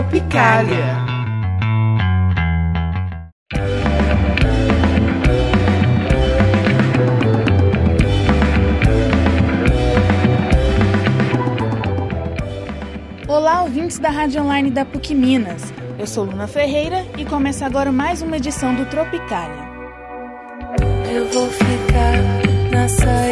Tropicália. Olá, ouvintes da Rádio Online da PUC Minas. Eu sou Luna Ferreira e começa agora mais uma edição do Tropicália. Eu vou ficar na saída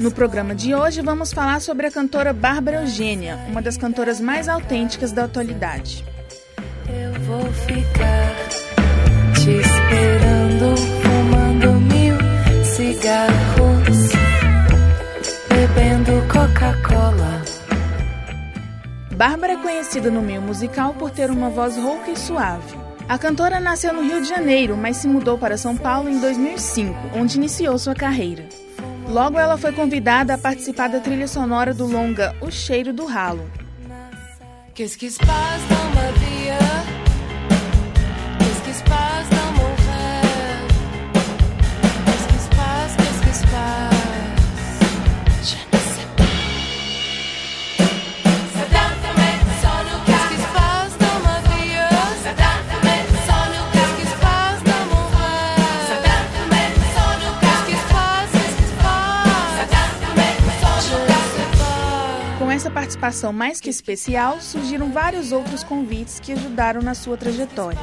No programa de hoje vamos falar sobre a cantora Bárbara Eugênia, uma das cantoras mais autênticas da atualidade. Eu vou ficar te esperando, fumando mil cigarros, bebendo Coca-Cola. Bárbara é conhecida no meio musical por ter uma voz rouca e suave. A cantora nasceu no Rio de Janeiro, mas se mudou para São Paulo em 2005, onde iniciou sua carreira. Logo, ela foi convidada a participar da trilha sonora do longa O Cheiro do Ralo. Participação mais que especial, surgiram vários outros convites que ajudaram na sua trajetória.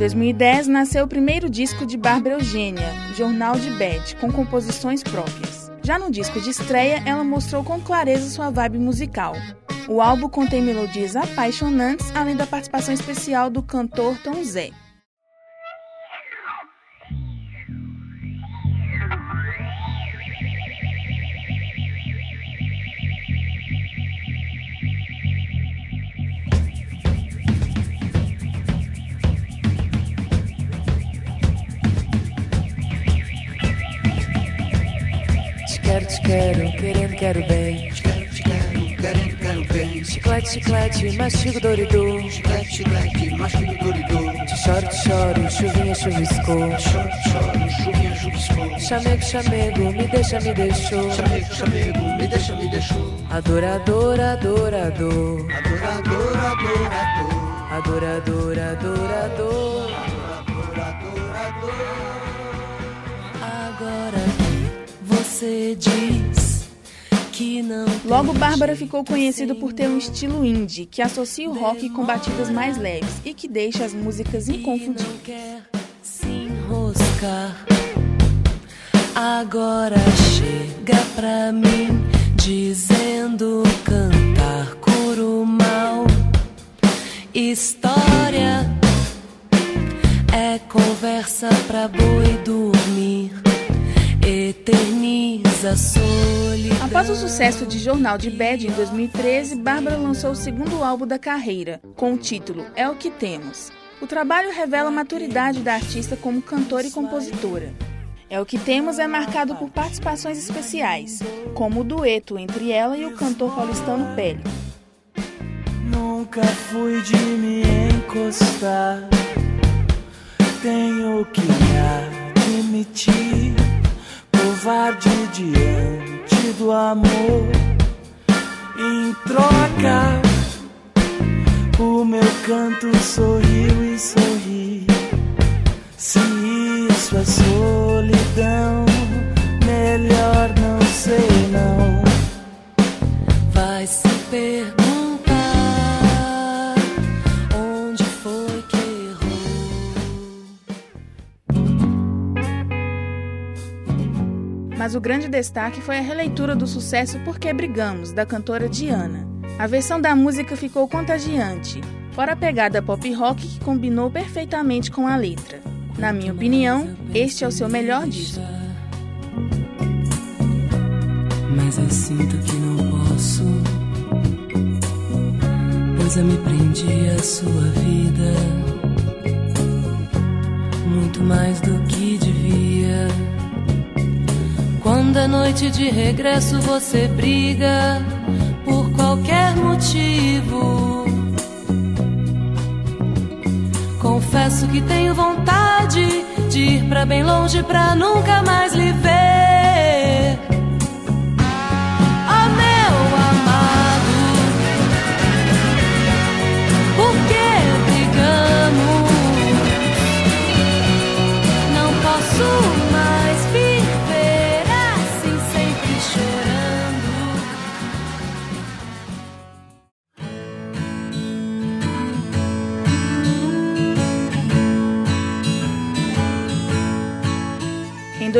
2010, nasceu o primeiro disco de Bárbara Eugênia, Jornal de Bad, com composições próprias. Já no disco de estreia, ela mostrou com clareza sua vibe musical. O álbum contém melodias apaixonantes, além da participação especial do cantor Tom Zé. Quero, te quero, querendo, quero bem. Quero, te bem. Chiclete, chiclete, mastigo dorido. Chiclete, chiclete, mastigo doridor. Te choro, te choro, chuvinha chuviscou. Choro, choro, chuvinha chuviscou. Chamego, chamego, me deixa, me deixou. Chamego, chamego, me deixa, me deixou. Adorador, adorador. Adorador, adorador. Adorador, adorador. Você diz que não. Logo, Bárbara ficou conhecida por ter um estilo indie, que associa o rock com batidas mais leves e que deixa as músicas não inconfundíveis. quer se enroscar. Agora chega pra mim dizendo cantar coro mal. História é conversa pra boi dormir. Eterniza solidão. Após o sucesso de Jornal de Bad em 2013, Bárbara lançou o segundo álbum da carreira, com o título É o que Temos. O trabalho revela a maturidade da artista como cantora e compositora. É o que temos é marcado por participações especiais, como o dueto entre ela e o cantor paulistano Pélio. Nunca fui de me encostar. Tenho que me admitir, covarde diante do amor. Em troca, o meu canto sorriu e sorri. Se isso é solidão, o grande destaque foi a releitura do sucesso Por que Brigamos, da cantora Diana. A versão da música ficou contagiante, fora a pegada pop rock que combinou perfeitamente com a letra. Na minha opinião, este é o seu melhor disco. Mas eu sinto que não posso, pois eu me prendi à sua vida muito mais do que devia. Quando noite de regresso você briga por qualquer motivo. Confesso que tenho vontade de ir pra bem longe pra nunca mais lhe ver.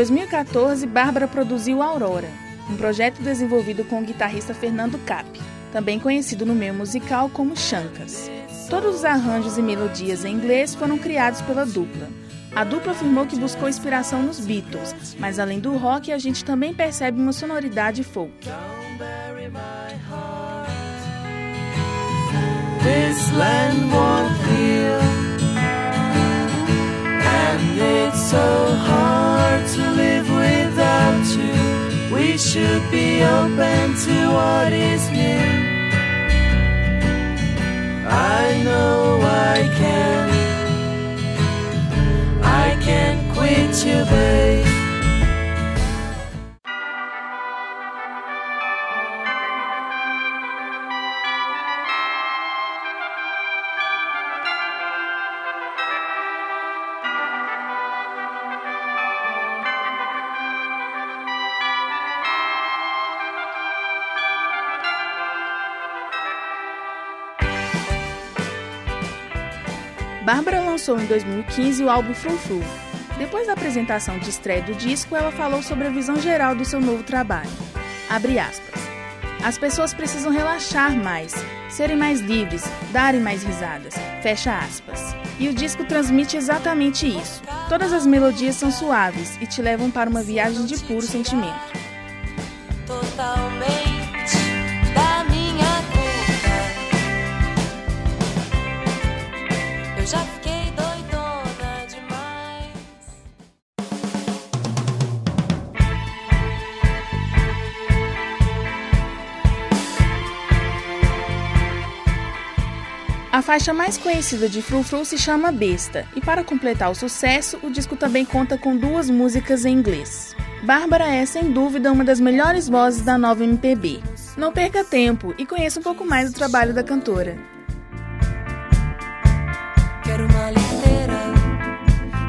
2014, Bárbara produziu Aurora, um projeto desenvolvido com o guitarrista Fernando Cap, também conhecido no meio musical como Chancas. Todos os arranjos e melodias em inglês foram criados pela dupla. A dupla afirmou que buscou inspiração nos Beatles, mas além do rock, a gente também percebe uma sonoridade folk. This land be open to what is new. I know I can, Bárbara lançou em 2015 o álbum Frufru. Depois da apresentação de estreia do disco, ela falou sobre a visão geral do seu novo trabalho. Abre aspas. As pessoas precisam relaxar mais, serem mais livres, darem mais risadas. Fecha aspas. E o disco transmite exatamente isso. Todas as melodias são suaves e te levam para uma viagem de puro sentimento. Faixa mais conhecida de Frufru se chama Besta, e para completar o sucesso, o disco também conta com duas músicas em inglês. Bárbara é, sem dúvida, uma das melhores vozes da nova MPB. Não perca tempo e conheça um pouco mais do trabalho da cantora. Quero uma liteira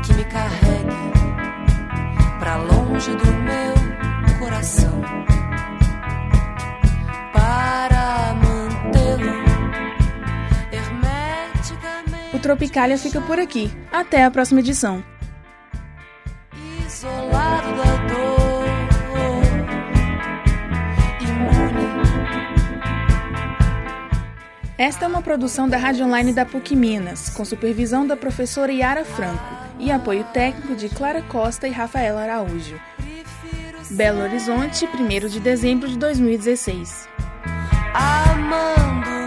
que me carregue pra longe do meu coração. Tropicália fica por aqui. Até a próxima edição. isolado da dor. Imune Esta é uma produção da Rádio Online da PUC Minas, com supervisão da professora Yara Franco e apoio técnico de Clara Costa e Rafaela Araújo. Belo Horizonte, 1 de dezembro de 2016. amando